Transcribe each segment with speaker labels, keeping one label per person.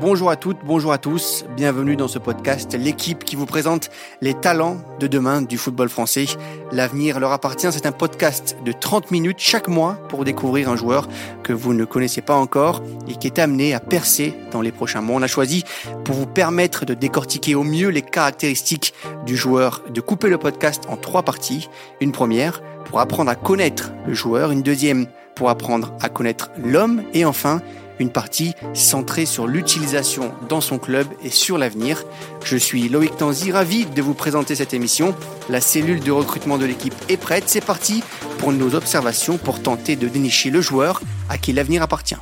Speaker 1: Bonjour à toutes, bonjour à tous, bienvenue dans ce podcast, l'équipe qui vous présente les talents de demain du football français. L'avenir leur appartient, c'est un podcast de 30 minutes chaque mois pour découvrir un joueur que vous ne connaissez pas encore et qui est amené à percer dans les prochains mois. On a choisi pour vous permettre de décortiquer au mieux les caractéristiques du joueur, de couper le podcast en trois parties. Une première pour apprendre à connaître le joueur, une deuxième pour apprendre à connaître l'homme et enfin une partie centrée sur l'utilisation dans son club et sur l'avenir. Je suis Loïc Tanzi, ravi de vous présenter cette émission. La cellule de recrutement de l'équipe est prête, c'est parti pour nos observations pour tenter de dénicher le joueur à qui l'avenir appartient.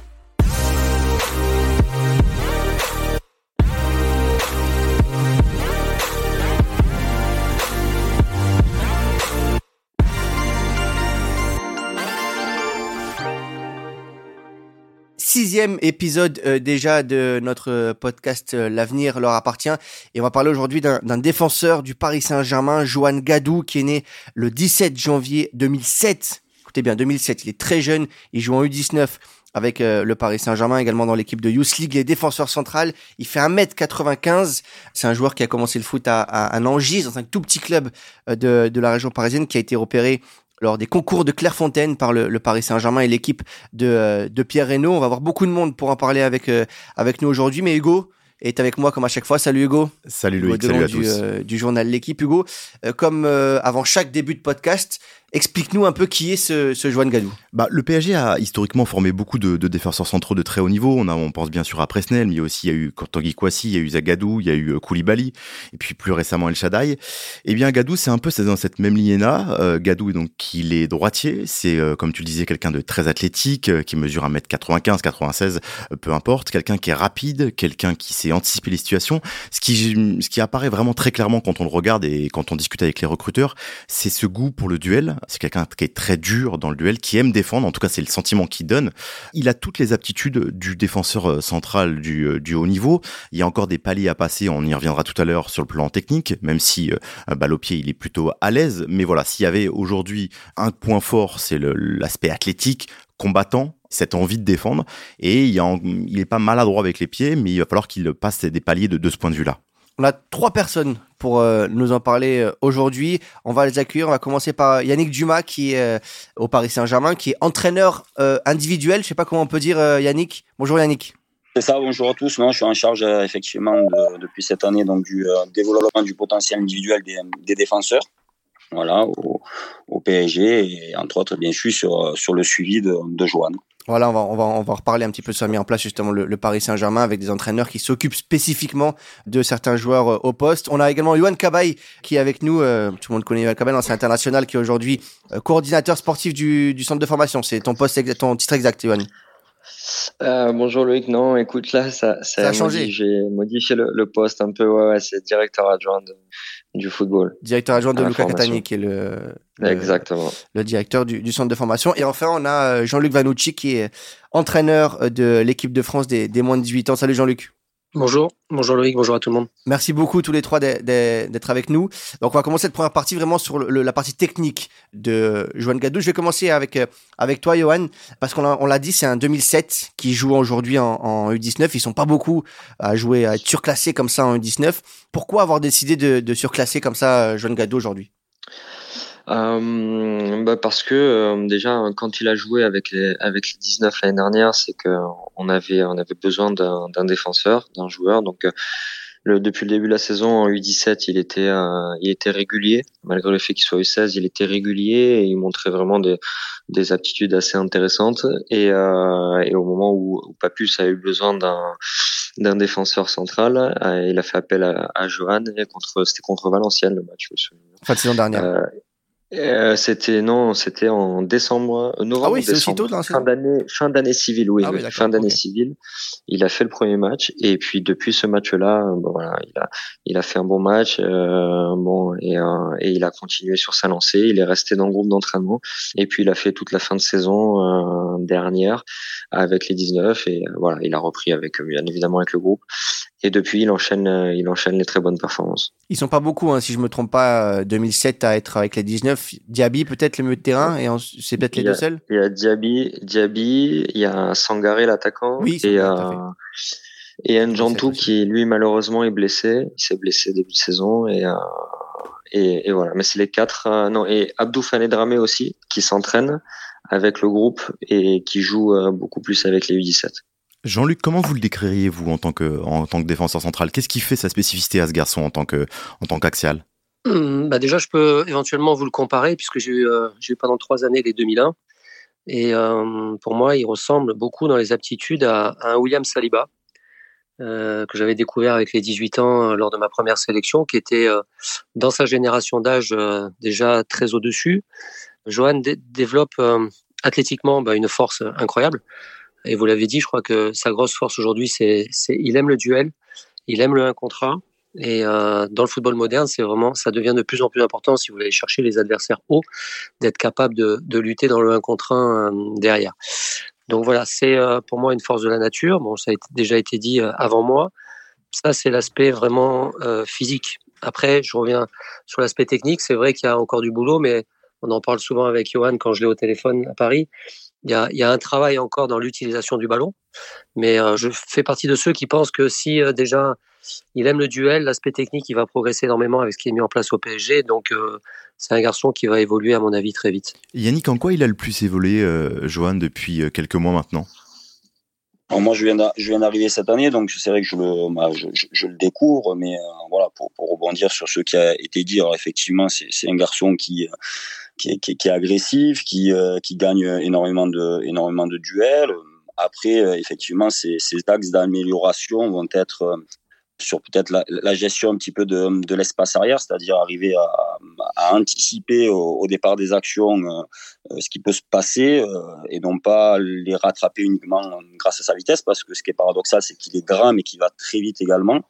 Speaker 1: Sixième épisode euh, déjà de notre euh, podcast euh, L'avenir leur appartient. Et on va parler aujourd'hui d'un défenseur du Paris Saint-Germain, Johan Gadou, qui est né le 17 janvier 2007. Écoutez bien, 2007, il est très jeune, il joue en U19 avec le Paris Saint-Germain, également dans l'équipe de Youth League, les défenseurs central. Il fait 1m95. C'est un joueur qui a commencé le foot à, à, Nangis, dans un tout petit club de la région parisienne, qui a été repéré lors des concours de Clairefontaine par le, Paris Saint-Germain et l'équipe de, euh, de Pierre Reynaud. On va avoir beaucoup de monde pour en parler avec, euh, avec nous aujourd'hui. Mais Hugo est avec moi comme à chaque fois. Salut Hugo.
Speaker 2: Salut Louis, salut à du, tous.
Speaker 1: Euh, du journal L'équipe. Hugo, comme avant chaque début de podcast, Explique-nous un peu qui est ce, ce Gadou.
Speaker 2: Bah, le PSG a historiquement formé beaucoup de, de, défenseurs centraux de très haut niveau. On, a, on pense bien sûr à Presnel, mais aussi il y a eu Tanguy Kouassi, il y a eu Zagadou, il y a eu euh, Koulibaly, et puis plus récemment El Shaddai. Eh bien, Gadou, c'est un peu dans cette même lignée-là. Euh, Gadou, donc, il est droitier. C'est, euh, comme tu le disais, quelqu'un de très athlétique, qui mesure 1m95, 96, peu importe. Quelqu'un qui est rapide, quelqu'un qui sait anticiper les situations. Ce qui, ce qui apparaît vraiment très clairement quand on le regarde et quand on discute avec les recruteurs, c'est ce goût pour le duel c'est quelqu'un qui est très dur dans le duel, qui aime défendre. En tout cas, c'est le sentiment qu'il donne. Il a toutes les aptitudes du défenseur euh, central du, euh, du haut niveau. Il y a encore des paliers à passer. On y reviendra tout à l'heure sur le plan technique, même si euh, balle au pied, il est plutôt à l'aise. Mais voilà, s'il y avait aujourd'hui un point fort, c'est l'aspect athlétique, combattant, cette envie de défendre. Et il, a, il est pas maladroit avec les pieds, mais il va falloir qu'il passe des paliers de, de ce point de vue-là.
Speaker 1: On a trois personnes pour euh, nous en parler euh, aujourd'hui. On va les accueillir. On va commencer par Yannick Dumas qui est euh, au Paris Saint-Germain, qui est entraîneur individuel. Je sais pas comment on peut dire Yannick. Bonjour Yannick.
Speaker 3: C'est ça, bonjour à tous. Non, je suis en charge effectivement depuis cette année donc du développement du potentiel individuel des, défenseurs. Voilà, au, PSG et entre autres bien sûr sur, le suivi de Joanne.
Speaker 1: Voilà, on va, on va, on va reparler un petit peu de ça, mis en place justement le, Paris Saint-Germain avec des entraîneurs qui s'occupent spécifiquement de certains joueurs euh, au poste. On a également Yohan Cabaye qui est avec nous. Euh, tout le monde connaît Yohan Cabaye, l'ancien international qui est aujourd'hui euh, coordinateur sportif du, du centre de formation. C'est ton poste, ton titre exact, Yohan.
Speaker 4: Bonjour Loïc, non, écoute là, ça, ça, a changé. J'ai modifié le, poste un peu, ouais, ouais c'est directeur adjoint de, du football.
Speaker 1: Directeur adjoint de Luca Catani, qui est le,
Speaker 4: Exactement.
Speaker 1: le directeur du, du, centre de formation. Et enfin, on a euh, Jean-Luc Vanucci, qui est entraîneur euh, de l'équipe de France des, des moins de 18 ans. Salut Jean-Luc.
Speaker 5: Bonjour, bonjour Loïc, bonjour à tout le monde.
Speaker 1: Merci beaucoup tous les trois d'être avec nous. Donc on va commencer cette première partie vraiment sur la partie technique de Johan Gadou. Je vais commencer avec euh, avec toi Johan parce qu'on l'a dit c'est un 2007 qui joue aujourd'hui en, en, U19. Ils sont pas beaucoup à jouer à être surclassés comme ça en U19. Pourquoi avoir décidé de, de surclasser comme ça euh, Johan Gadou aujourd'hui?
Speaker 4: Euh, bah parce que euh, déjà quand il a joué avec les avec les 19 l'année dernière, c'est que on avait on avait besoin d'un défenseur, d'un joueur. Donc euh, le, depuis le début de la saison en U17, il était il était régulier malgré le fait qu'il soit U16, il était régulier et il montrait vraiment des des aptitudes assez intéressantes. Et, et au moment où, où Papus a eu besoin d'un d'un défenseur central, il a fait appel à, à Johan contre c'était contre Valenciennes le match.
Speaker 1: Fin de saison dernière.
Speaker 4: Euh, c'était non, c'était en décembre, euh, novembre,
Speaker 1: ah oui,
Speaker 4: décembre, fin d'année, fin d'année civile, oui, ah fin d'année civile. Il a fait le premier match et puis depuis ce match-là, euh, bon voilà, il a, il a fait un bon match, euh, bon et, euh, et il a continué sur sa lancée. Il est resté dans le groupe d'entraînement et puis il a fait toute la fin de saison dernière avec les 19 et voilà, il a repris avec bien évidemment avec le groupe et depuis, il enchaîne, euh, il enchaîne les très bonnes performances.
Speaker 1: Ils sont pas beaucoup, hein, si je me trompe pas, 2007 euh, à être avec les 19. Diaby peut-être le milieu de terrain et c'est peut-être les deux seuls?
Speaker 4: Il y a Diaby, Diaby, il y a Sangaré l'attaquant.
Speaker 1: Oui,
Speaker 4: et,
Speaker 1: euh,
Speaker 4: Et Njantou qui lui malheureusement est blessé, il s'est blessé début de saison et euh, et, et, voilà. Mais c'est les quatre. Euh, non et Abdou Dramé aussi qui s'entraîne avec le groupe et qui joue beaucoup plus avec les U17.
Speaker 2: Jean-Luc, comment vous le décririez vous en tant que défenseur central? Qu'est-ce qui fait sa spécificité à ce garçon en tant que qu'axial?
Speaker 5: Hum, bah déjà, je peux éventuellement vous le comparer puisque j'ai eu, j'ai eu pendant trois années les 2001 et euh, pour moi, il ressemble beaucoup dans les aptitudes à, un William Saliba. Euh, que j'avais découvert avec les 18 ans euh, lors de ma première sélection, qui était euh, dans sa génération d'âge déjà très au-dessus. Johan développe athlétiquement bah, une force incroyable. Et vous l'avez dit, je crois que sa grosse force aujourd'hui, c'est, c'est il aime le duel, il aime le 1 contre 1. Et euh, dans le football moderne, c'est vraiment, ça devient de plus en plus important si vous voulez chercher les adversaires hauts, d'être capable de, lutter dans le 1 contre 1 euh, derrière. Donc voilà, c'est euh, pour moi une force de la nature. Bon, ça a déjà été dit avant moi. Ça, c'est l'aspect vraiment physique. Après, je reviens sur l'aspect technique. C'est vrai qu'il y a encore du boulot, mais on en parle souvent avec Johan quand je l'ai au téléphone à Paris. Il y, a, il y a, un travail encore dans l'utilisation du ballon, mais euh, je fais partie de ceux qui pensent que si euh, déjà il aime le duel, l'aspect technique, il va progresser énormément avec ce qui est mis en place au PSG. Donc euh, c'est un garçon qui va évoluer à mon avis très vite.
Speaker 2: Yannick, en quoi il a le plus évolué, Johan, depuis quelques mois maintenant?
Speaker 3: Alors moi, je viens d'arriver cette année, donc c'est vrai que je le, bah, je, je, le découvre, mais voilà, pour, pour, rebondir sur ce qui a été dit, alors effectivement, c'est un garçon qui, qui est, qui, qui agressif, qui, euh, qui gagne énormément de, énormément de duels. Après, euh, effectivement, ces, axes d'amélioration vont être euh, sur peut-être la, gestion un petit peu de, de l'espace arrière, c'est-à-dire arriver à, à anticiper au, départ des actions ce qui peut se passer et non pas les rattraper uniquement grâce à sa vitesse, parce que ce qui est paradoxal, c'est qu'il est grand mais qu'il va très vite également.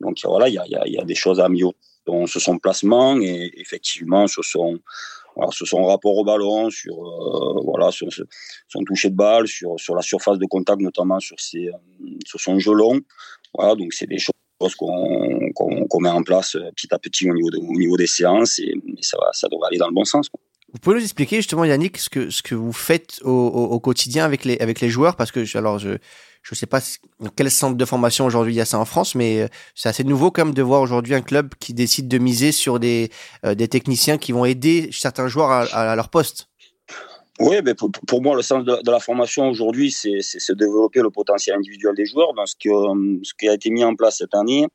Speaker 3: Donc voilà, il y a, y, y a, des choses à améliorer sur son placement et effectivement sur son voilà, sur son rapport au ballon, sur euh, voilà, sur son toucher de balle, sur sur la surface de contact notamment sur ses euh, sur son gelon. Voilà, donc c'est des choses qu'on qu'on met en place euh, petit à petit au niveau au niveau des séances et, ça va ça devrait aller dans le bon sens.
Speaker 1: Vous pouvez nous expliquer justement Yannick ce que ce que vous faites au, au, quotidien avec les avec les joueurs? Parce que alors je je sais pas dans quel centre de formation aujourd'hui il y a ça en France, mais euh, c'est assez nouveau quand même de voir aujourd'hui un club qui décide de miser sur des, euh, des techniciens qui vont aider certains joueurs à, leur poste.
Speaker 3: Oui, mais pour, pour, moi, le sens de, la formation aujourd'hui, c'est développer le potentiel individuel des joueurs. Dans ce, que, ce qui a été mis en place cette année,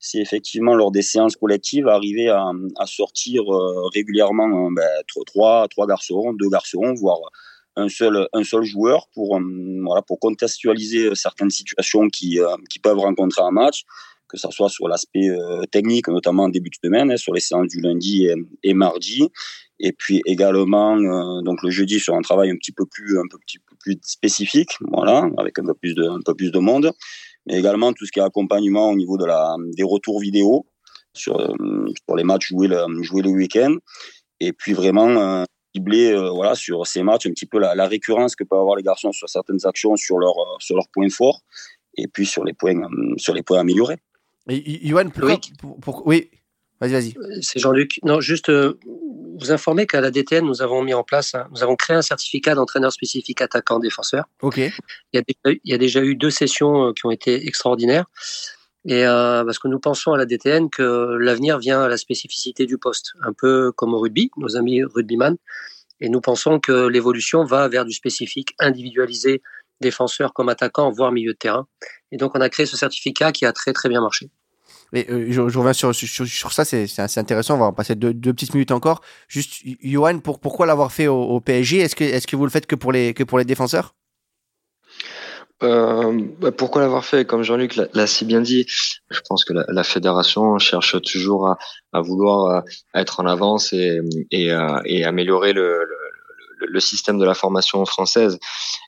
Speaker 3: c'est effectivement lors des séances collectives arriver à, sortir euh, régulièrement ben, trois, trois garçons, deux garçons, voire un seul, un seul joueur pour, euh, voilà, pour contextualiser certaines situations qui, euh, qui peuvent rencontrer un match, que ce soit sur l'aspect euh, technique, notamment en début de semaine, hein, sur les séances du lundi et, mardi, et puis également donc le jeudi sur un travail un petit peu plus un peu, petit plus spécifique, voilà, avec un peu plus de un peu plus de monde, mais également tout ce qui est accompagnement au niveau de la des retours vidéo sur sur les matchs joués le joués le week-end, et puis vraiment cibler euh, voilà sur ces matchs un petit peu la, la, récurrence que peuvent avoir les garçons sur certaines actions sur leur euh, sur leurs points forts et puis sur les points euh, sur les points améliorés.
Speaker 1: Et Yoann, oui. Pour, pour, oui, vas-y, vas-y.
Speaker 5: C'est Jean-Luc. Non, juste euh, vous informer qu'à la DTN, nous avons mis en place, nous avons créé un certificat d'entraîneur spécifique attaquant-défenseur.
Speaker 1: Ok. Il
Speaker 5: y, a déjà, il y a déjà eu deux sessions qui ont été extraordinaires. Et euh, parce que nous pensons à la DTN que l'avenir vient à la spécificité du poste, un peu comme au rugby, nos amis rugbyman. Et nous pensons que l'évolution va vers du spécifique, individualisé, défenseur comme attaquant, voire milieu de terrain. Et donc on a créé ce certificat qui a très très bien marché.
Speaker 1: Mais euh, je, je, reviens sur, sur, sur ça, c'est assez intéressant. On va en passer deux, deux, petites minutes encore. Juste, Johan, pour, pourquoi l'avoir fait au, au PSG Est-ce que, est que vous le faites que pour les, que pour les défenseurs?
Speaker 4: Euh, bah, pourquoi l'avoir fait? Comme Jean-Luc l'a si bien dit, je pense que la, la fédération cherche toujours à, à, vouloir euh, être en avance et, et, euh, et améliorer le, le, le, système de la formation française.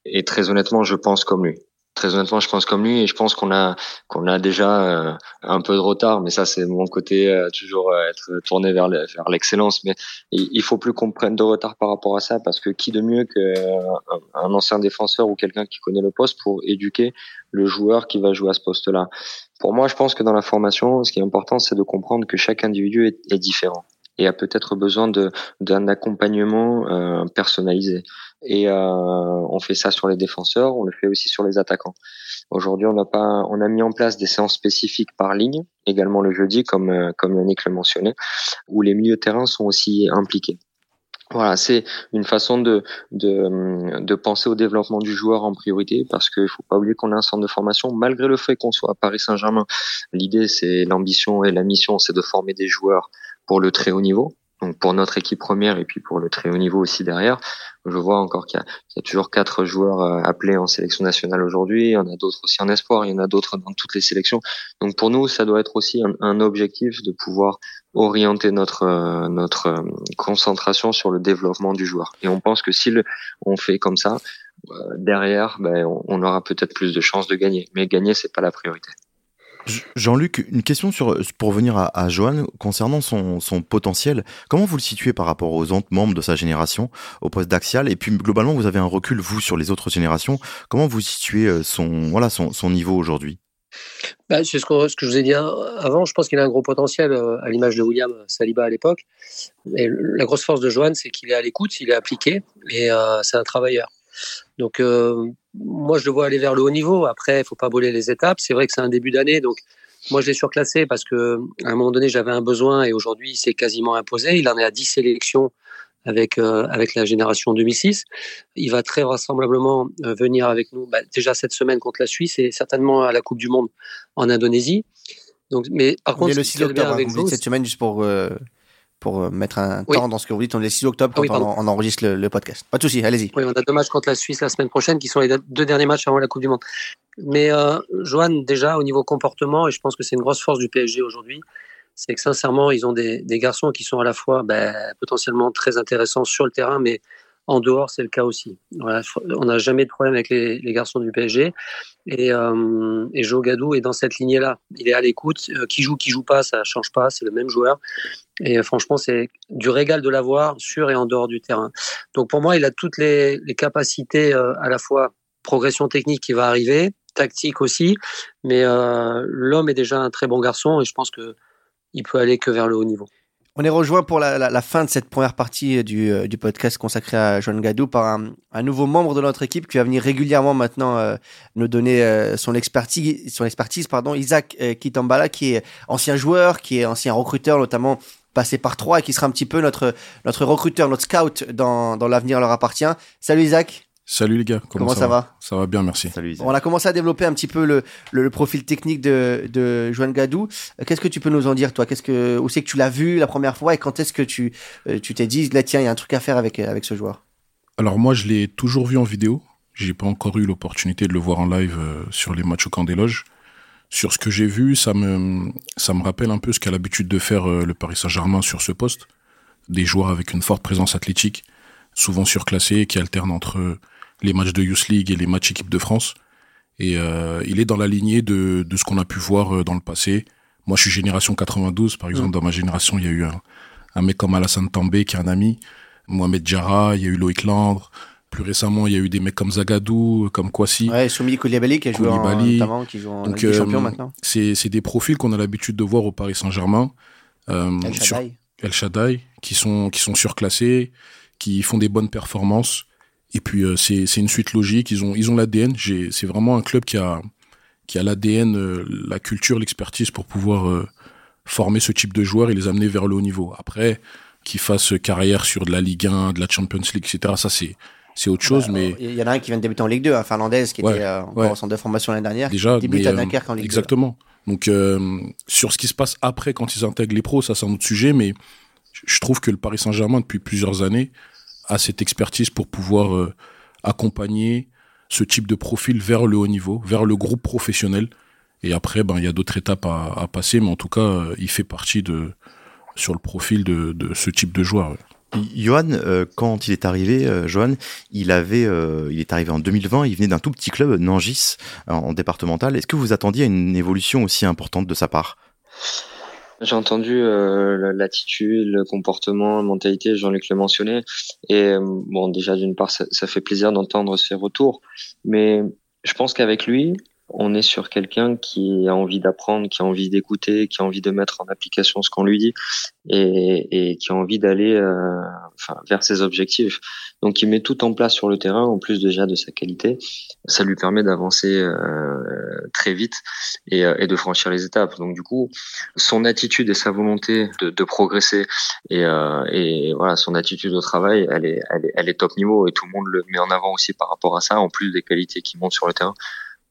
Speaker 4: Et très honnêtement, je pense comme lui très honnêtement, je pense comme lui et je pense qu'on a qu'on a déjà euh, un peu de retard, mais ça c'est mon côté euh, toujours euh, être tourné vers vers l'excellence. Mais il, faut plus qu'on prenne de retard par rapport à ça parce que qui de mieux qu'un un ancien défenseur ou quelqu'un qui connaît le poste pour éduquer le joueur qui va jouer à ce poste-là? Pour moi, je pense que dans la formation, ce qui est important, c'est de comprendre que chaque individu est, est différent et a peut-être besoin d'un accompagnement euh, personnalisé. Et euh, on fait ça sur les défenseurs, on le fait aussi sur les attaquants. Aujourd'hui, on n'a pas, on a mis en place des séances spécifiques par ligne, également le jeudi, comme euh, comme Yannick le mentionnait, où les milieux de terrain sont aussi impliqués. Voilà, c'est une façon de, de, de penser au développement du joueur en priorité parce qu'il faut pas oublier qu'on a un centre de formation malgré le fait qu'on soit à Paris Saint-Germain. L'idée, c'est l'ambition et la mission, c'est de former des joueurs pour le très haut niveau donc pour notre équipe première et puis pour le très haut niveau aussi derrière. Je vois encore qu'il y, y, a toujours quatre joueurs euh, appelés en sélection nationale aujourd'hui. Il y en a d'autres aussi en espoir. Il y en a d'autres dans toutes les sélections. Donc pour nous, ça doit être aussi un, un objectif de pouvoir orienter notre euh, notre euh, concentration sur le développement du joueur. Et on pense que si on fait comme ça, derrière, ben, on aura peut-être plus de chances de gagner. Mais gagner, c'est pas la priorité.
Speaker 2: Jean-Luc, une question sur, pour venir à, à Johan concernant son, potentiel. Comment vous le situez par rapport aux autres membres de sa génération au poste d'axial? Et puis globalement, vous avez un recul, vous, sur les autres générations. Comment vous situez euh, son, voilà, son, niveau aujourd'hui?
Speaker 5: Bah, C'est ce que, je vous ai dit avant. Je pense qu'il a un gros potentiel euh, à l'image de William Saliba à l'époque. La grosse force de Johan, c'est qu'il est à l'écoute, il est appliqué et euh, c'est un travailleur. Donc, euh, moi, je le vois aller vers le haut niveau. Après, il faut pas brûler les étapes. C'est vrai que c'est un début d'année, donc moi, je l'ai surclassé parce que à un moment donné, j'avais un besoin et aujourd'hui, il s'est quasiment imposé. Il en est à 10 sélections avec euh, avec la génération 2006. Il va très vraisemblablement euh, venir avec nous bah, déjà cette semaine contre la Suisse et certainement à la Coupe du Monde en Indonésie. Donc, mais par contre,
Speaker 1: le 6 octobre, avec vous, cette semaine juste pour euh, pour euh, mettre un oui. temps dans ce que vous dites. On est le 6 octobre quand oui, on, on, enregistre le, le, podcast. Pas de souci, allez-y.
Speaker 5: Oui, on a deux matchs contre la Suisse la semaine prochaine qui sont les deux derniers matchs avant la Coupe du Monde. Mais euh, Johan, déjà au niveau comportement, et je pense que c'est une grosse force du PSG aujourd'hui, c'est que sincèrement, ils ont des, des, garçons qui sont à la fois ben, potentiellement très intéressants sur le terrain, mais en dehors, c'est le cas aussi. Voilà, on n'a jamais de problème avec les, les, garçons du PSG. Et, euh, et Joe Gadou est dans cette lignée-là. Il est à l'écoute. Euh, qui joue, qui joue pas, ça change pas. C'est le même joueur. Et euh, franchement, c'est du régal de l'avoir sur et en dehors du terrain. Donc pour moi, il a toutes les, capacités euh, à la fois progression technique qui va arriver, tactique aussi. Mais euh, l'homme est déjà un très bon garçon et je pense que il peut aller que vers le haut niveau.
Speaker 1: On est rejoint pour la, fin de cette première partie du, podcast consacré à Joan Gadou par un, nouveau membre de notre équipe qui va venir régulièrement maintenant nous donner son expertise, son expertise pardon, Isaac Kitambala qui est ancien joueur, qui est ancien recruteur notamment passé par trois et qui sera un petit peu notre notre recruteur, notre scout dans, dans l'avenir leur appartient. Salut Isaac.
Speaker 6: Salut les gars, comment,
Speaker 1: comment ça, ça va, va,
Speaker 6: Ça va bien, merci.
Speaker 1: Salut, on a commencé à développer un petit peu le, le, le profil technique de, de Joan Gadou. Qu'est-ce que tu peux nous en dire, toi? Qu'est-ce que où c'est que tu l'as vu la première fois et quand est-ce que tu euh, tu t'es dit là tiens il y a un truc à faire avec avec ce joueur?
Speaker 6: Alors moi je l'ai toujours vu en vidéo. J'ai pas encore eu l'opportunité de le voir en live euh, sur les matchs au camp des loges. Sur ce que j'ai vu, ça me ça me rappelle un peu ce qu'a l'habitude de faire euh, le Paris Saint-Germain sur ce poste. Des joueurs avec une forte présence athlétique, souvent surclassés, qui alternent entre les matchs de Youth League et les matchs équipe de France. Et euh, il est dans la lignée de, de ce qu'on a pu voir euh, dans le passé. Moi, je suis génération 92, par exemple. Mmh. Dans ma génération, il y a eu un, un mec comme Alassane També, qui est un ami. Mohamed Diarra, il y a eu Loïc Landre. Plus récemment, il y a eu des mecs comme Zagadou, comme Kwasi.
Speaker 1: Ouais, Soumi Koulibaly, qui a joué en, notamment, qui joue en Donc, euh, champion maintenant.
Speaker 6: C'est, c'est des profils qu'on a l'habitude de voir au Paris Saint-Germain.
Speaker 1: Euh, El Shaddai.
Speaker 6: El Shaddai, qui sont, qui sont surclassés, qui font des bonnes performances. Et puis euh, c'est c'est une suite logique. Ils ont ils ont l'ADN. J'ai c'est vraiment un club qui a qui a l'ADN, euh, la culture, l'expertise pour pouvoir euh, former ce type de joueurs et les amener vers le haut niveau. Après, qu'ils fassent carrière sur de la Ligue 1, de la Champions League, etc. Ça c'est c'est autre chose,
Speaker 1: bah,
Speaker 6: mais
Speaker 1: il y en a un qui vient de débuter en Ligue 2, un finlandaise qui
Speaker 6: ouais,
Speaker 1: était euh,
Speaker 6: ouais.
Speaker 1: en centre de formation l'année dernière,
Speaker 6: déjà
Speaker 1: qui débute
Speaker 6: mais,
Speaker 1: à Dunkerque en Ligue
Speaker 6: exactement.
Speaker 1: 2.
Speaker 6: Donc euh, sur ce qui se passe après quand ils intègrent les pros, ça c'est un autre sujet, mais je trouve que le Paris Saint-Germain depuis plusieurs années a cette expertise pour pouvoir euh, accompagner ce type de profil vers le haut niveau, vers le groupe professionnel. Et après, ben, il y a d'autres étapes à, à, passer, mais en tout cas, il fait partie de, sur le profil de, de ce type de joueur.
Speaker 2: Johan, euh, quand il est arrivé, euh, Johan, il avait, euh, il est arrivé en 2020. Il venait d'un tout petit club, Nangis, en, en départemental. Est-ce que vous attendiez à une évolution aussi importante de sa part?
Speaker 4: J'ai entendu euh, l'attitude, le comportement, la mentalité, Jean-Luc le mentionnait. Et bon, déjà d'une part, ça, fait plaisir d'entendre ces retours, mais je pense qu'avec lui, on est sur quelqu'un qui a envie d'apprendre, qui a envie d'écouter, qui a envie de mettre en application ce qu'on lui dit et, et qui a envie d'aller euh, enfin, vers ses objectifs. Donc il met tout en place sur le terrain, en plus déjà de sa qualité. Ça lui permet d'avancer euh, très vite et, euh, et, de franchir les étapes. Donc du coup, son attitude et sa volonté de, de progresser et, euh, et, voilà, son attitude au travail, elle est, elle est, elle est top niveau et tout le monde le met en avant aussi par rapport à ça, en plus des qualités qui montent sur le terrain.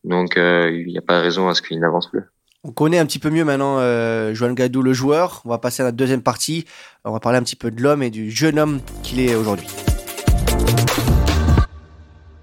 Speaker 4: Donc euh, il n'y a pas de raison à ce qu'il n'avance plus.
Speaker 1: On connaît un petit peu mieux maintenant euh, Joan Gadou, le joueur. On va passer à la deuxième partie. On va parler un petit peu de l'homme et du jeune homme qu'il est aujourd'hui.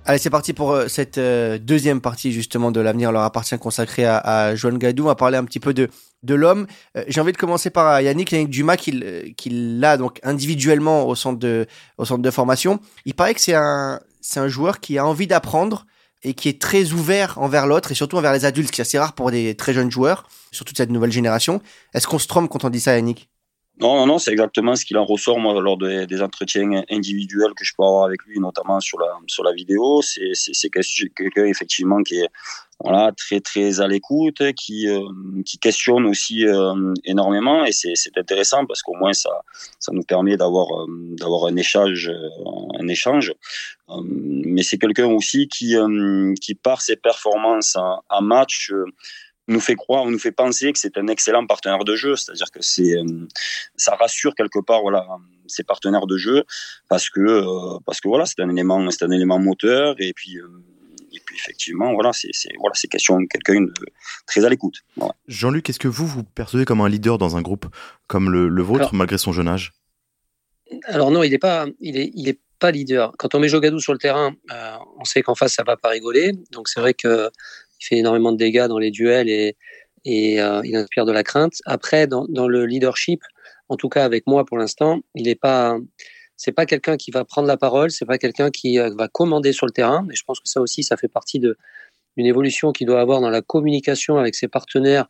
Speaker 1: Allez, c'est parti pour euh, cette deuxième partie justement de l'avenir leur appartient consacrée à, à Joan Gadou. On va parler un petit peu de de l'homme. J'ai envie de commencer par Yannick, Yannick Dumas qui, qui l'a donc individuellement au centre de au centre de formation. Il paraît que c'est un c'est un joueur qui a envie d'apprendre et qui est très ouvert envers l'autre et surtout envers les adultes, ce qui est assez rare pour des très jeunes joueurs, surtout de cette nouvelle génération. Est-ce qu'on se trompe quand on dit ça, Yannick?
Speaker 3: Non, non, non, c'est exactement ce qu'il en ressort moi lors des, entretiens individuels que je peux avoir avec lui, notamment sur la sur la vidéo. C'est c'est quelqu'un effectivement qui est voilà très très à l'écoute, qui euh, qui questionne aussi euh, énormément et c'est c'est intéressant parce qu'au moins ça ça nous permet d'avoir euh, d'avoir un échange un échange. mais c'est quelqu'un aussi qui qui par ses performances en match nous fait croire, on nous fait penser que c'est un excellent partenaire de jeu. C'est-à-dire que c'est, euh, ça rassure quelque part, voilà, ses partenaires de jeu parce que, euh, parce que voilà, c'est un élément, c'est un élément moteur et puis. Euh, et puis effectivement, voilà, c'est voilà, c'est question de quelqu'un de très à l'écoute.
Speaker 2: Jean-Luc, est-ce que vous vous percevez comme un leader dans un groupe comme le, le vôtre, malgré son jeune âge?
Speaker 5: Alors non, il n'est pas, il est, il est pas leader. Quand on met Jogadou sur le terrain, on sait qu'en face ça va pas rigoler. Donc c'est vrai que il fait énormément de dégâts dans les duels et, et euh, il inspire de la crainte. Après, dans, dans, le leadership, en tout cas avec moi pour l'instant, il n'est pas, c'est pas quelqu'un qui va prendre la parole, c'est pas quelqu'un qui euh, va commander sur le terrain. Et je pense que ça aussi, ça fait partie d'une évolution qu'il doit avoir dans la communication avec ses partenaires,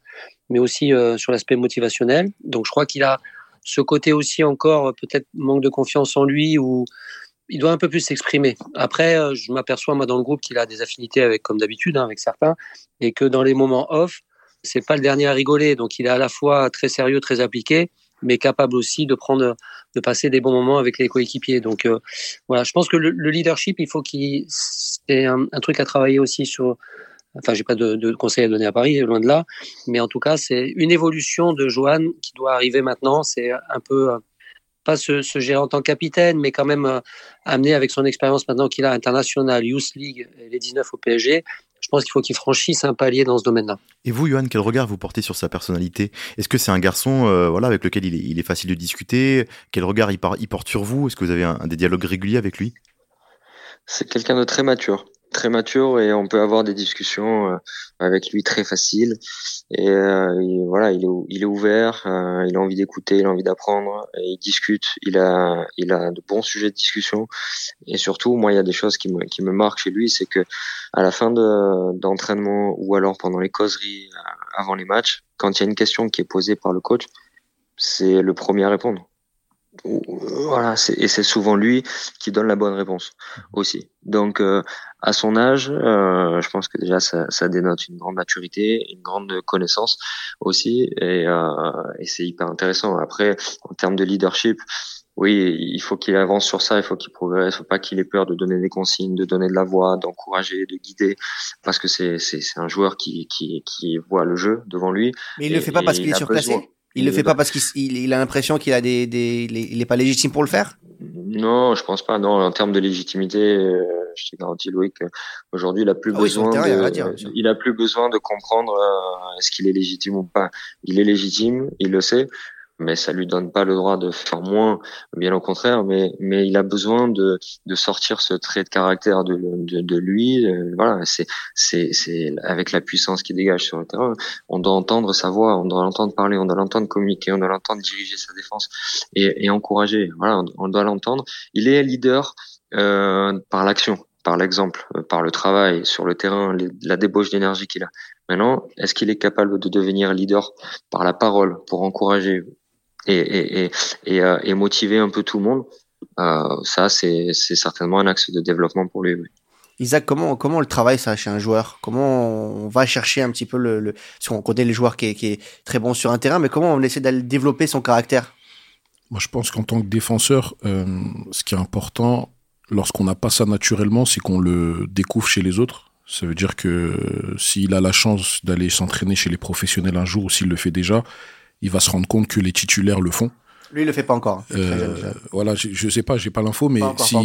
Speaker 5: mais aussi euh, sur l'aspect motivationnel. Donc, je crois qu'il a ce côté aussi encore peut-être manque de confiance en lui ou il doit un peu plus s'exprimer. Après, euh, je m'aperçois moi dans le groupe qu'il a des affinités avec, comme d'habitude, hein, avec certains, et que dans les moments off, c'est pas le dernier à rigoler. Donc, il est à la fois très sérieux, très appliqué, mais capable aussi de prendre, de passer des bons moments avec les coéquipiers. Donc, euh, voilà, je pense que le, leadership, il faut qu'il, c'est un, truc à travailler aussi sur. Enfin, j'ai pas de, de conseils à donner à Paris, loin de là, mais en tout cas, c'est une évolution de Johan qui doit arriver maintenant. C'est un peu euh, pas se, se, gérer en tant que capitaine, mais quand même euh, amené avec son expérience maintenant qu'il a international, Youth League, et les 19 au PSG. Je pense qu'il faut qu'il franchisse un palier dans ce domaine-là.
Speaker 2: Et vous, Johan, quel regard vous portez sur sa personnalité? Est-ce que c'est un garçon euh, voilà, avec lequel il est, il est, facile de discuter? Quel regard il, il porte sur vous? Est-ce que vous avez un, des dialogues réguliers avec lui?
Speaker 4: C'est quelqu'un de très mature très mature et on peut avoir des discussions euh, avec lui très faciles. Et, euh, voilà, il est, il est ouvert, euh, il a envie d'écouter, il a envie d'apprendre, il discute, il a, il a de bons sujets de discussion. Et surtout, moi, il y a des choses qui me, qui me marquent chez lui, c'est que à la fin d'entraînement ou alors pendant les causeries avant les matchs, quand il y a une question qui est posée par le coach, c'est le premier à répondre voilà, et c'est souvent lui qui donne la bonne réponse aussi. Donc, euh, à son âge, euh, je pense que déjà ça, ça, dénote une grande maturité, une grande connaissance aussi, et, euh, et c'est hyper intéressant. Après, en termes de leadership, oui, il faut qu'il avance sur ça, il faut qu'il progresse, il faut pas qu'il ait peur de donner des consignes, de donner de la voix, d'encourager, de guider, parce que c'est un joueur qui, qui qui voit le jeu devant lui.
Speaker 1: Mais il le fait pas parce qu'il est surclassé. Il le fait pas parce qu'il il a l'impression qu'il a des, des, il est pas légitime pour le faire?
Speaker 4: Non, je pense pas. Non, en termes de légitimité, euh, je te garantis Loïc, aujourd'hui il a plus ah besoin, de, il a plus besoin de comprendre euh, est-ce qu'il est légitime ou pas. Il est légitime, il le sait mais ça lui donne pas le droit de faire moins, bien au contraire. Mais mais il a besoin de de sortir ce trait de caractère de de, de lui. Euh, voilà, c'est c'est c'est avec la puissance qui dégage sur le terrain. On doit entendre sa voix, on doit l'entendre parler, on doit l'entendre communiquer, on doit l'entendre diriger sa défense et, et encourager. Voilà, on, doit l'entendre. Il est leader euh, par l'action par l'exemple, euh, par le travail sur le terrain, la débauche d'énergie qu'il a. Maintenant, est-ce qu'il est capable de devenir leader par la parole pour encourager, et, et, et, euh, et, motiver un peu tout le monde, euh, ça c'est certainement un axe de développement pour lui.
Speaker 1: Isaac, comment, comment on le travaille ça chez un joueur? Comment on va chercher un petit peu le, le si on connaît le joueur qui est, qui est très bon sur un terrain, mais comment on essaie d'aller développer son caractère?
Speaker 6: Moi, je pense qu'en tant que défenseur, euh, ce qui est important, lorsqu'on n'a pas ça naturellement, c'est qu'on le découvre chez les autres. Ça veut dire que s'il a la chance d'aller s'entraîner chez les professionnels un jour, ou s'il le fait déjà, il va se rendre compte que les titulaires le font.
Speaker 1: Lui, il le fait pas encore.
Speaker 6: Euh, voilà, je, je sais pas, j'ai pas l'info, mais si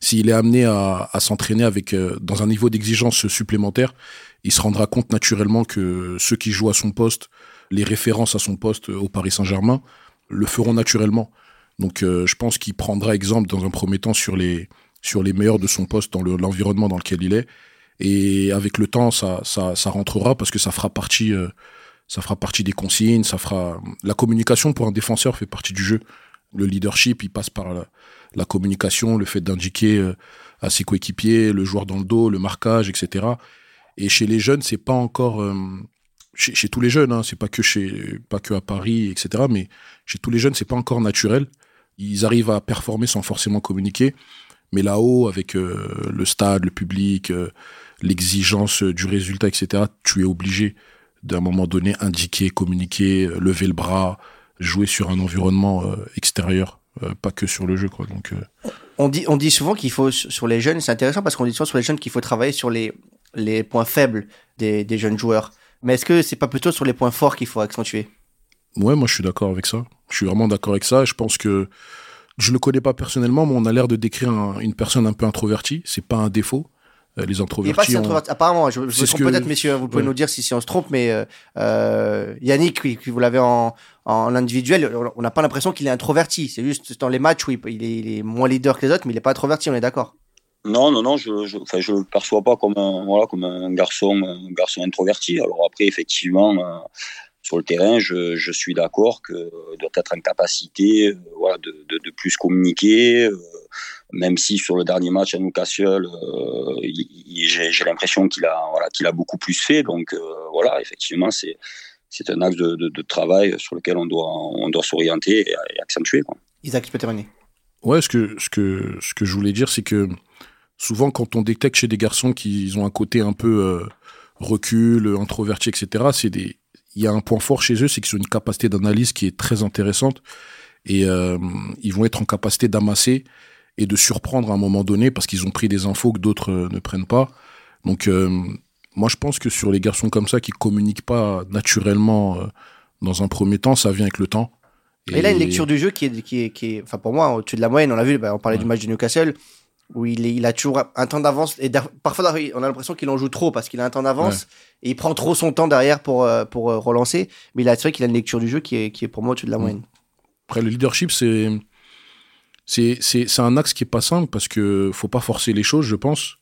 Speaker 6: s'il est amené à, à s'entraîner avec euh, dans un niveau d'exigence supplémentaire, il se rendra compte naturellement que ceux qui jouent à son poste, les références à son poste au Paris Saint-Germain, le feront naturellement. Donc, euh, je pense qu'il prendra exemple dans un premier temps sur les sur les meilleurs de son poste dans l'environnement dans lequel il est, et avec le temps, ça ça, ça rentrera parce que ça fera partie euh, ça fera partie des consignes, ça fera la communication pour un défenseur fait partie du jeu. Le leadership, il passe par la, communication, le fait d'indiquer euh, à ses coéquipiers, le joueur dans le dos, le marquage, etc. Et chez les jeunes, c'est pas encore euh, chez, tous les jeunes, hein, c'est pas que chez pas que à Paris, etc. Mais chez tous les jeunes, c'est pas encore naturel. Ils arrivent à performer sans forcément communiquer. Mais là-haut, avec euh, le stade, le public, l'exigence du résultat, etc., tu es obligé d'un moment donné indiquer, communiquer, euh, lever le bras, jouer sur un environnement euh, extérieur, euh, pas que sur le jeu. Quoi. Donc,
Speaker 1: on, dit, on dit souvent qu'il faut, sur les jeunes, c'est intéressant parce qu'on dit souvent sur les jeunes qu'il faut travailler sur les, les points faibles des, des jeunes joueurs. Mais est-ce que c'est pas plutôt sur les points forts qu'il faut accentuer?
Speaker 6: Ouais, moi je suis d'accord avec ça. Je suis vraiment d'accord avec ça. Je pense que je le connais pas personnellement, mais on a l'air de décrire un, une personne un peu introvertie. C'est pas un défaut. Euh, les introvertis.
Speaker 1: Si ont... Apparemment, je, je me trompe que... peut-être, messieurs, vous pouvez ouais. nous dire si, si on se trompe, mais euh, euh Yannick, qui, qui vous l'avez en, en individuel, on n'a pas l'impression qu'il est introverti. C'est juste dans les matchs où il, il, est, il, est, moins leader que les autres, mais il n'est pas introverti, on est d'accord.
Speaker 3: Non, non, non, je ne le perçois pas comme un, voilà, comme un, garçon, un garçon introverti. Alors après, effectivement, euh, sur le terrain, je, je suis d'accord que doit être en capacité euh, voilà, de, de, de, plus communiquer, euh, même si sur le dernier match à Newcastle, euh, j'ai l'impression qu'il a, voilà, qu'il a beaucoup plus fait. Donc euh, voilà, effectivement, c'est c'est un axe de, de, de, travail sur lequel on doit, on doit s'orienter et, et, accentuer. Quoi.
Speaker 1: Isaac, tu peux terminer.
Speaker 6: Ouais, ce que, ce, que, ce que je voulais dire, c'est que souvent, quand on détecte chez des garçons qui ont un côté un peu euh, recul, introverti, etc., c'est des, il y a un point fort chez eux, c'est qu'ils ont une capacité d'analyse qui est très intéressante et euh, ils vont être en capacité d'amasser et de surprendre à un moment donné parce qu'ils ont pris des infos que d'autres euh, ne prennent pas. Donc euh, moi je pense que sur les garçons comme ça qui communiquent pas naturellement euh, dans un premier temps, ça vient avec le temps.
Speaker 1: Et, et là une lecture du jeu qui est, qui est, qui est enfin pour moi au-dessus de la moyenne, on l'a vu, bah, on parlait ouais. du match de Newcastle où il, est, il a toujours un temps d'avance et parfois on a l'impression qu'il en joue trop parce qu'il a un temps d'avance ouais. et il prend trop son temps derrière pour pour relancer mais il a c'est vrai qu'il a une lecture du jeu qui est qui est pour moi au-dessus de la moyenne.
Speaker 6: Après le leadership c'est c'est c'est c'est un axe qui est pas simple parce que faut pas forcer les choses je pense.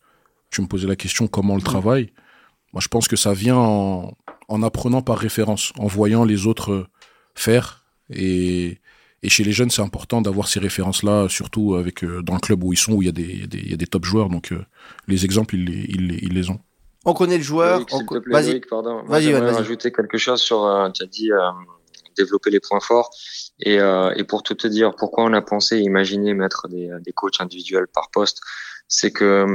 Speaker 6: Tu me posais la question comment on le travaille. Moi je pense que ça vient en en apprenant par référence, en voyant les autres faire et et chez les jeunes, c'est important d'avoir ces références-là, surtout avec euh, dans le club où ils sont, où il y a des, il y a des, il y a des top joueurs. Donc euh, les exemples, ils les, ils, ils les ont.
Speaker 1: On connaît le joueur.
Speaker 4: On... Vas-y. Pardon. Vas-y. Vas rajouter quelque chose sur. Euh, tu as dit euh, développer les points forts. Et, euh, et pour tout te dire, pourquoi on a pensé, imaginer mettre des, des coachs individuels par poste, c'est que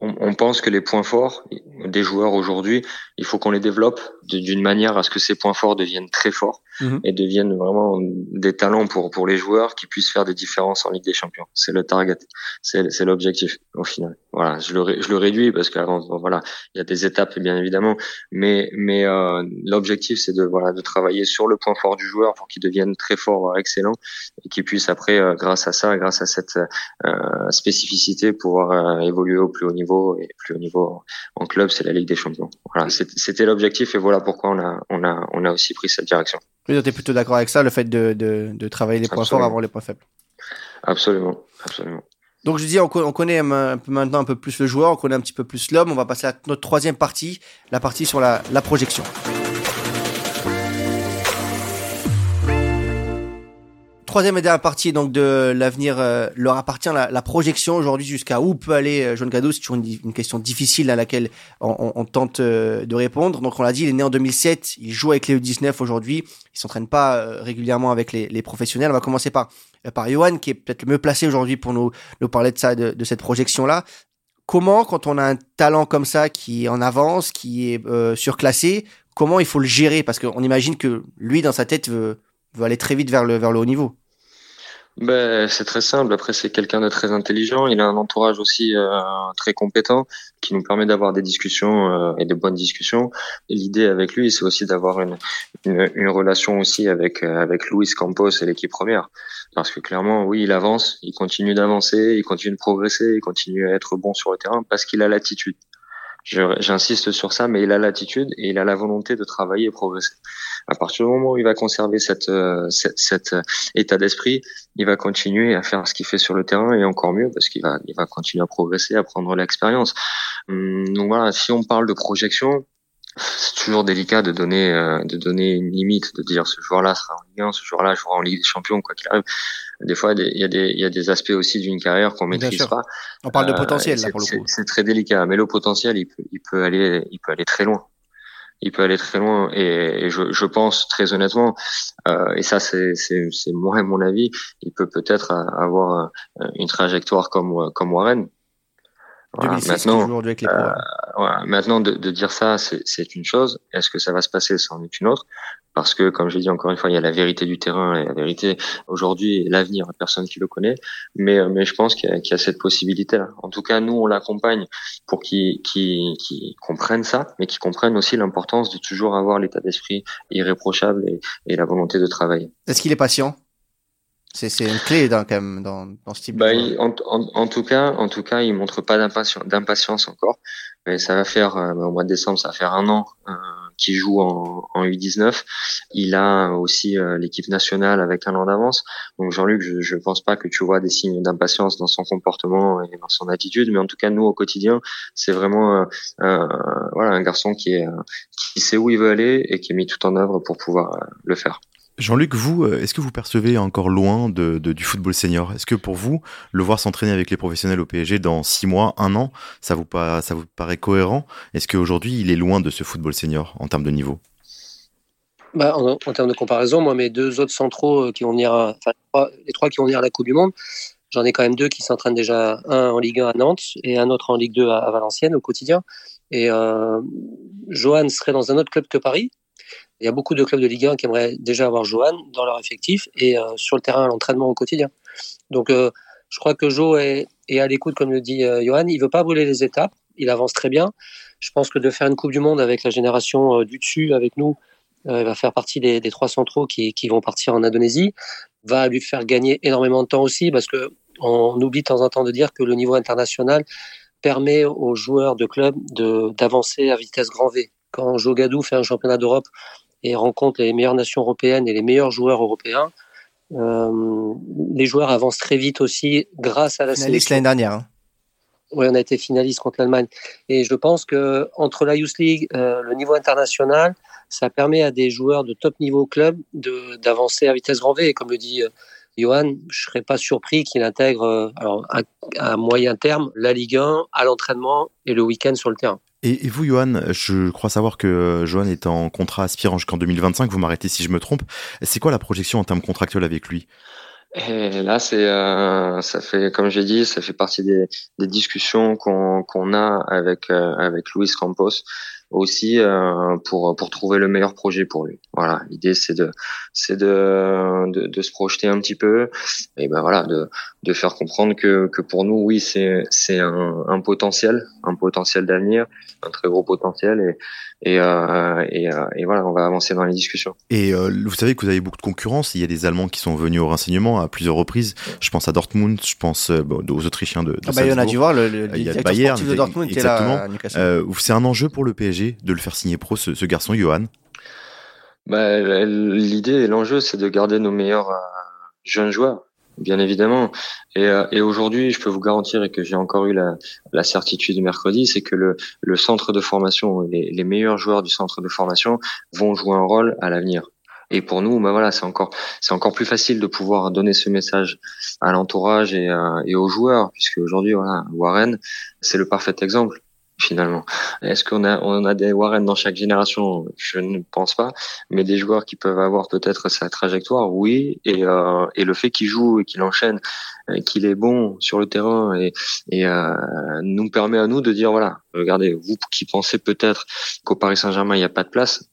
Speaker 4: on, on, pense que les points forts des joueurs aujourd'hui, il faut qu'on les développe d'une manière à ce que ces points forts deviennent très forts mmh. et deviennent vraiment des talents pour pour les joueurs qui puissent faire des différences en Ligue des Champions. C'est le target, c'est l'objectif au final. Voilà, je le réduis parce qu'avant voilà, il y a des étapes bien évidemment, mais mais euh, l'objectif c'est de voilà de travailler sur le point fort du joueur pour qu'il devienne très fort, excellent et qu'il puisse après euh, grâce à ça, grâce à cette euh, spécificité pouvoir euh, évoluer au plus haut niveau et plus haut niveau en club, c'est la Ligue des Champions. Voilà, c'était l'objectif et voilà pourquoi on a on a on a aussi pris cette direction.
Speaker 1: Oui, tu es plutôt d'accord avec ça, le fait de, de, de travailler les points absolument. forts avant les points faibles.
Speaker 4: Absolument, absolument.
Speaker 1: Donc je dis, on, connaît un peu maintenant un peu plus le joueur, on connaît un petit peu plus l'homme. On va passer à notre troisième partie, la partie sur la, la projection. Troisième et dernière partie donc de l'avenir euh, leur appartient la, la projection aujourd'hui jusqu'à où peut aller euh, John Gadou c'est toujours une, une, question difficile à laquelle on, on, on tente euh, de répondre. Donc on l'a dit il est né en 2007 il joue avec les U19 aujourd'hui. Il s'entraîne pas euh, régulièrement avec les, les, professionnels. On va commencer par par Johan qui est peut-être le mieux placé aujourd'hui pour nous nous parler de ça de, de cette projection là comment, quand on a un talent comme ça qui est en avance, qui est euh, surclassé, comment il faut le gérer? Parce qu'on imagine que lui, dans sa tête, veut, veut aller très vite vers le, vers le haut niveau.
Speaker 4: Ben, c'est très simple. Après, c'est quelqu'un de très intelligent. Il a un entourage aussi euh, très compétent qui nous permet d'avoir des discussions euh, et de bonnes discussions. L'idée avec lui, c'est aussi d'avoir une, une, une, relation aussi avec euh, avec Luis Campos et l'équipe première. Parce que clairement, oui, il avance, il continue d'avancer, il continue de progresser, il continue à être bon sur le terrain parce qu'il a l'attitude. J'insiste sur ça, mais il a l'attitude et il a la volonté de travailler et progresser. À partir du moment où il va conserver cette, euh, cette, cet euh, état d'esprit, il va continuer à faire ce qu'il fait sur le terrain et encore mieux parce qu'il va, il va continuer à progresser, à prendre l'expérience. Hum, donc voilà, si on parle de projection, c'est toujours délicat de donner euh, de donner une limite, de dire ce joueur-là sera en Ligue 1, ce joueur-là jouera en Ligue des Champions, quoi qu'il arrive. Des fois, il y a des il y a des aspects aussi d'une carrière qu'on maîtrise pas.
Speaker 1: On parle de euh, potentiel là pour le coup.
Speaker 4: C'est très délicat, mais le potentiel, il peut il peut aller il peut aller très loin. Il peut aller très loin. Et, je, pense très honnêtement, euh, et ça c'est moi et mon avis, il peut peut-être avoir une trajectoire comme comme Warren maintenant, euh, maintenant de, de, dire ça, c'est une chose. Est-ce que ça va se passer? C'en est une autre. Parce que, comme j'ai dit encore une fois, il y a la vérité du terrain et la vérité aujourd'hui et l'avenir, personne qui le connaît. Mais, euh, mais je pense qu'il y, y, a cette possibilité-là. En tout cas, nous, on l'accompagne pour qu'ils qu comprennent ça, mais qu'ils comprennent aussi l'importance de toujours avoir l'état d'esprit irréprochable et, et la volonté de travailler.
Speaker 1: Est-ce qu'il est patient? C'est une clé dans, quand même, dans, dans ce type
Speaker 4: bah, de en, en, en, tout cas, en tout cas, il montre pas d'impatience encore. Mais ça va faire euh, au mois de décembre, ça va faire un an euh, qu'il joue en, en, U19. Il a aussi euh, l'équipe nationale avec un an d'avance. Donc Jean-Luc, je, je pense pas que tu vois des signes d'impatience dans son comportement et dans son attitude, mais en tout cas nous au quotidien, c'est vraiment euh, voilà un garçon qui est qui sait où il veut aller et qui est mis tout en œuvre pour pouvoir le faire.
Speaker 2: Jean-Luc, vous, euh, est-ce que vous percevez encore loin du football senior? Est-ce que pour vous, le voir s'entraîner avec les professionnels au PSG dans six mois, un an, ça vous, paraît cohérent? Est-ce qu'aujourd'hui, il est loin de ce football senior en termes de niveau?
Speaker 5: Bah, en, termes de comparaison, moi, mes deux autres centraux euh, qui vont venir, enfin, les trois qui vont venir à la Coupe du Monde, j'en ai quand même deux qui s'entraînent déjà, un en Ligue 1 à Nantes et un autre en Ligue 2 à, à Valenciennes au quotidien. Et euh, Johan serait dans un autre club que Paris, il y a beaucoup de clubs de Ligue 1 qui aimeraient déjà avoir Johan dans leur effectif et euh, sur le terrain à l'entraînement au quotidien. Donc, euh, je crois que Jo est, à l'écoute, comme le dit euh, Johan. Il veut pas brûler les étapes. Il avance très bien. Je pense que de faire une Coupe du Monde avec la génération du dessus, avec nous, il va faire partie des, trois centraux qui, vont partir en Indonésie, va lui faire gagner énormément de temps aussi, parce que on oublie de temps en temps de dire que le niveau international permet aux joueurs de club d'avancer à vitesse grand V. Quand Jo Gadou fait un championnat d'Europe et rencontre les meilleures nations européennes et les meilleurs joueurs européens. Euh, les joueurs avancent très vite aussi grâce à la
Speaker 1: finaliste l'année dernière. Hein.
Speaker 5: Oui, on a été finaliste contre l'Allemagne. Et je pense que entre la Youth League, euh, le niveau international, ça permet à des joueurs de top niveau club d'avancer à vitesse grand V. Et comme le dit euh, Johan, je serais pas surpris qu'il intègre euh, alors, à, à, moyen terme la Ligue 1 à l'entraînement et le week-end sur le terrain.
Speaker 2: Et, vous, Johan, je crois savoir que euh, Johan est en contrat aspirant jusqu'en 2025. Vous m'arrêtez si je me trompe. C'est quoi la projection en termes contractuels avec lui?
Speaker 4: Et là, c'est, euh, ça fait, comme j'ai dit, ça fait partie des, des discussions qu'on qu'on a avec euh, avec Luis Campos aussi euh, pour pour trouver le meilleur projet pour lui. Voilà, l'idée c'est de c'est de, de, de se projeter un petit peu et ben voilà de de faire comprendre que que pour nous oui c'est c'est un, un potentiel un potentiel d'avenir un très gros potentiel et et, euh, et, euh, et, voilà, on va avancer dans les discussions.
Speaker 2: Et euh, vous savez que vous avez beaucoup de concurrence. Il y a des Allemands qui sont venus au renseignement à plusieurs reprises. Je pense à Dortmund, je pense euh, bon, aux Autrichiens de, de
Speaker 1: ah bah, Il y en a dû voir le, le,
Speaker 2: il y a Bayern
Speaker 1: de Dortmund
Speaker 2: exactement. C'est un enjeu pour le PSG de le faire signer pro, ce, ce garçon, Johan?
Speaker 4: Bah, L'idée et l'enjeu, c'est de garder nos meilleurs jeunes joueurs bien évidemment. Et, euh, et aujourd'hui, je peux vous garantir et que j'ai encore eu la, la certitude mercredi, c'est que le, le, centre de formation, les, les, meilleurs joueurs du centre de formation vont jouer un rôle à l'avenir. Et pour nous, ben voilà, c'est encore c'est encore plus facile de pouvoir donner ce message à l'entourage et, euh, et aux joueurs, puisque aujourd'hui, voilà, Warren, c'est le parfait exemple finalement. Est-ce qu'on a on a des Warren dans chaque génération? Je ne pense pas, mais des joueurs qui peuvent avoir peut-être sa trajectoire, oui. Et, euh, et le fait qu'il joue et qu'il enchaîne, qu'il est bon sur le terrain et, et euh, nous permet à nous de dire voilà, regardez, vous qui pensez peut-être qu'au Paris Saint-Germain il n'y a pas de place,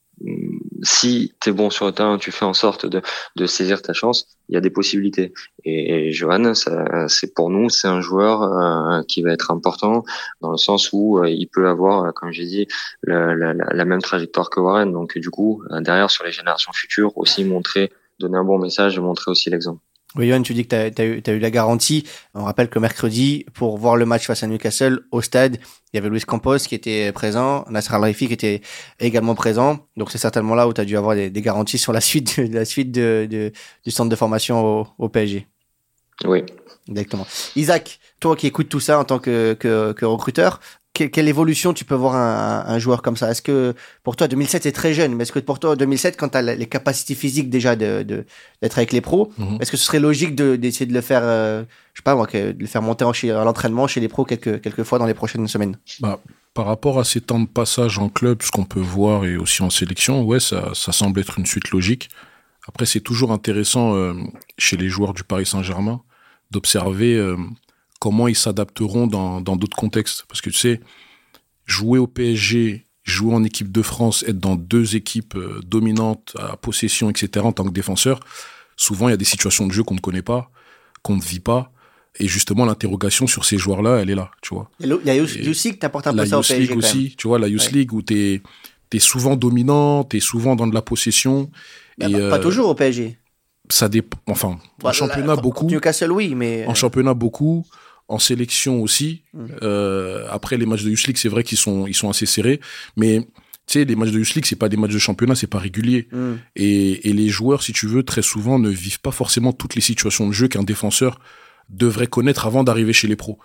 Speaker 4: si tu es bon sur le terrain, tu fais en sorte de, saisir ta chance, il y a des possibilités. Et, Johan, c'est pour nous, c'est un joueur euh, qui va être important dans le sens où euh, il peut avoir, comme j'ai dit, la, même trajectoire que Warren. Donc du coup, euh, derrière sur les générations futures, aussi montrer, donner un bon message et montrer aussi l'exemple.
Speaker 1: Oui, Johan, tu dis que tu as, eu, as, eu, la garantie. On rappelle que mercredi, pour voir le match face à Newcastle, au stade, il y avait Luis Campos qui était présent, Nasser al qui était également présent. Donc c'est certainement là où tu as dû avoir des, des, garanties sur la suite, de, la suite de, de, du centre de formation au, au PSG.
Speaker 4: Oui.
Speaker 1: Exactement. Isaac, toi qui écoutes tout ça en tant que, que, que recruteur, quelle, évolution tu peux voir un, un joueur comme ça? Est-ce que pour toi 2007 c'est très jeune, mais est-ce que pour toi 2007 quand tu as les capacités physiques déjà de d'être avec les pros, mhm. est-ce que ce serait logique d'essayer de, le faire euh, je sais pas moi de le faire monter en, à l'entraînement chez les pros quelques quelques fois dans les prochaines semaines?
Speaker 6: Bah, par rapport à ces temps de passage en club, ce qu'on peut voir et aussi en sélection, ouais, ça, ça semble être une suite logique. Après, c'est toujours intéressant euh, chez les joueurs du Paris Saint-Germain d'observer euh, comment ils s'adapteront dans d'autres contextes. Parce que tu sais, jouer au PSG, jouer en équipe de France, être dans deux équipes euh, dominantes à possession, etc., en tant que défenseur, souvent il y a des situations de jeu qu'on ne connaît pas, qu'on ne vit pas. Et justement, l'interrogation sur ces joueurs-là, elle est là, tu vois.
Speaker 1: Il y a Youth League t'apporte un peu ça au PSG.
Speaker 6: League aussi, tu vois, la Youth League où t'es es souvent dominant, t'es souvent dans de la possession.
Speaker 1: et, pas, pas, euh, toujours au PSG.
Speaker 6: Ça dépend. Enfin, en championnat beaucoup.
Speaker 1: Newcastle, oui, mais.
Speaker 6: En euh, championnat beaucoup en sélection aussi. Mmh. Euh, après les matchs de Youth League, c'est vrai qu'ils sont ils sont assez serrés, mais tu sais, les matchs de Youth League, c'est pas des matchs de championnat, c'est pas régulier. Mmh. Et, et les joueurs, si tu veux, très souvent ne vivent pas forcément toutes les situations de jeu qu'un défenseur devrait connaître avant d'arriver chez les pros.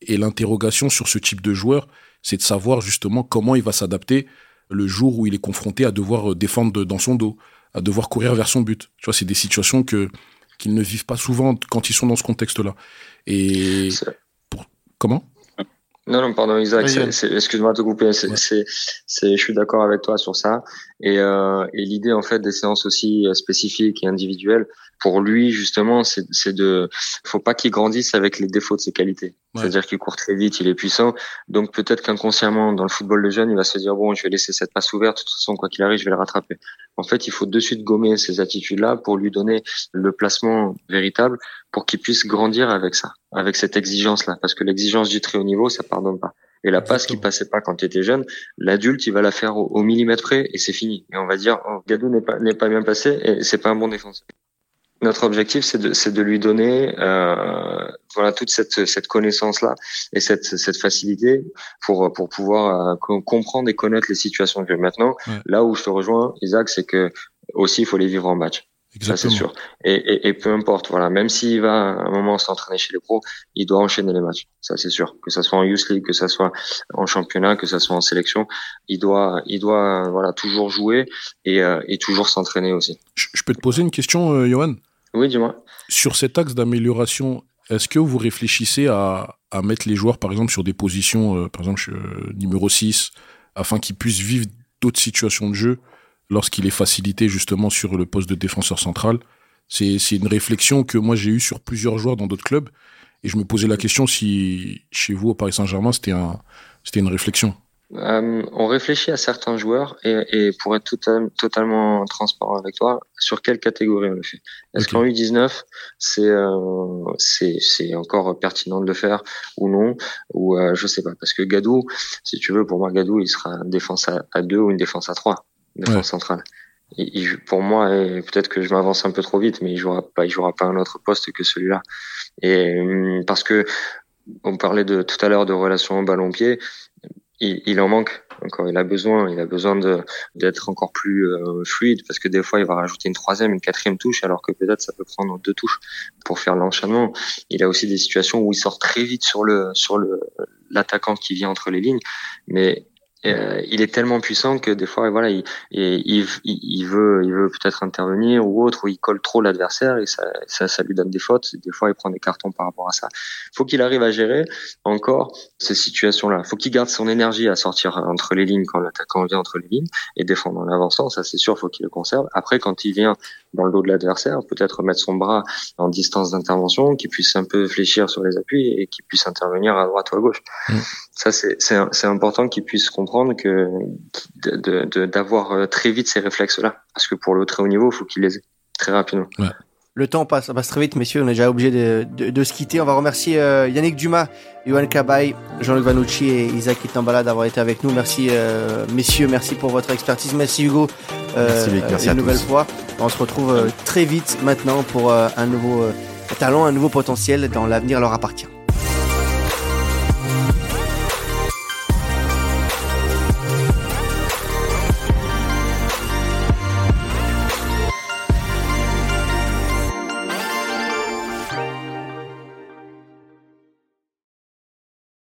Speaker 6: Et l'interrogation sur ce type de joueur, c'est de savoir justement comment il va s'adapter le jour où il est confronté à devoir euh, défendre dans son dos, à devoir courir vers son but. Tu vois, c'est des situations que qu'ils ne vivent pas souvent quand ils sont dans ce contexte-là. Et pour... comment?
Speaker 4: Non, non, pardon, Isaac, excuse-moi de te couper. C'est, c'est, je suis d'accord avec toi sur ça. Et, euh, et l'idée, en fait, des séances aussi euh, spécifiques et individuelles, pour lui, justement, c'est, c'est de, faut pas qu'il grandisse avec les défauts de ses qualités. C'est-à-dire qu'il court très vite, il est puissant. Donc, peut-être qu'inconsciemment, dans le football de jeunes, il va se dire, bon, je vais laisser cette passe ouverte. De toute façon, quoi qu'il arrive, je vais le rattraper. En fait, il faut de suite gommer ces attitudes-là pour lui donner le placement véritable pour qu'il puisse grandir avec ça, avec cette exigence-là. Parce que l'exigence du très haut niveau, ça pardonne pas. Et la passe qui passait pas quand tu étais jeune, l'adulte, il va la faire au, millimètre près et c'est fini. Et on va dire, oh, Gadou n'est pas, n'est pas bien passé et c'est pas un bon défenseur. Notre objectif, c'est de, lui donner euh, voilà toute cette, cette connaissance-là et cette, cette facilité pour, pour pouvoir euh, comprendre et connaître les situations de jeu. Maintenant, là où je te rejoins, Isaac, c'est que aussi il faut les vivre en match. Ça, c'est sûr. Et, et, et, peu importe, voilà, même s'il va à un moment s'entraîner chez les pros, il doit enchaîner les matchs. Ça, c'est sûr. Que ça soit en Youth League, que ça soit en championnat, que ça soit en sélection, il doit, il doit, voilà, toujours jouer et, euh, et toujours s'entraîner aussi.
Speaker 6: Je, peux te poser une question, euh, Johan?
Speaker 4: Oui, dis-moi.
Speaker 6: Sur cet axe d'amélioration, est-ce que vous réfléchissez à, à mettre les joueurs, par exemple, sur des positions, euh, par exemple, euh, numéro 6, afin qu'ils puissent vivre d'autres situations de jeu lorsqu'il est facilité justement sur le poste de défenseur central? C'est une réflexion que moi j'ai eue sur plusieurs joueurs dans d'autres clubs et je me posais la question si chez vous au Paris Saint-Germain c'était un, une réflexion.
Speaker 4: Euh, on réfléchit à certains joueurs et, et pour être totalement transparent avec toi, sur quelle catégorie on le fait? Est-ce qu'en U19 c'est euh, c'est encore pertinent de le faire ou non? Ou euh, je sais pas parce que Gadou, si tu veux, pour moi Gadou il sera une défense à, à deux ou une défense à trois défense centrale. Il, pour moi, peut-être que je m'avance un peu trop vite, mais il jouera pas, il jouera pas un autre poste que celui-là. Et hum, parce que on parlait de tout à l'heure de relation au ballon-pied, il, il, en manque encore. Il a besoin, il a besoin d'être encore plus euh, fluide parce que des fois il va rajouter une troisième, une quatrième touche, alors que peut-être ça peut prendre deux touches pour faire l'enchaînement. Il a aussi des situations où il sort très vite sur le sur le l'attaquant qui vient entre les lignes, mais euh, il est tellement puissant que des fois, voilà, il, il, il veut, il veut peut-être intervenir ou autre, ou il colle trop l'adversaire et ça, ça, ça, lui donne des fautes. Des fois, il prend des cartons par rapport à ça. Faut qu'il arrive à gérer encore ces situations-là. Faut qu'il garde son énergie à sortir entre les lignes quand l'attaquant vient entre les lignes et défendre en avançant. Ça, c'est sûr, faut qu'il le conserve. Après, quand il vient dans le dos de l'adversaire, peut-être mettre son bras en distance d'intervention, qu'il puisse un peu fléchir sur les appuis et qu'il puisse intervenir à droite ou à gauche. Mm. Ça, c'est important qu'il puisse comprendre que d'avoir de, de, très vite ces réflexes-là. Parce que pour le très haut niveau, il faut qu'il les ait très rapidement. Ouais.
Speaker 1: Le temps passe, passe très vite, messieurs. On est déjà obligé de, de, de se quitter. On va remercier euh, Yannick Dumas, Yohan Kabay, Jean-Luc Vanucci et Isaac Itambala d'avoir été avec nous. Merci, euh, messieurs. Merci pour votre expertise. Merci, Hugo.
Speaker 2: Euh, merci, merci
Speaker 1: une nouvelle fois. On se retrouve très vite maintenant pour un nouveau talent, un nouveau potentiel dans l'avenir leur appartient.